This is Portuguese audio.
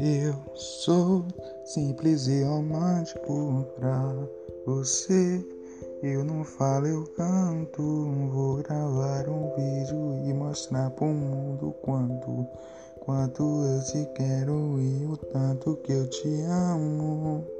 Eu sou simples e romântico pra você. Eu não falo, eu canto. Vou gravar um vídeo e mostrar pro mundo quanto, quanto eu te quero e o tanto que eu te amo.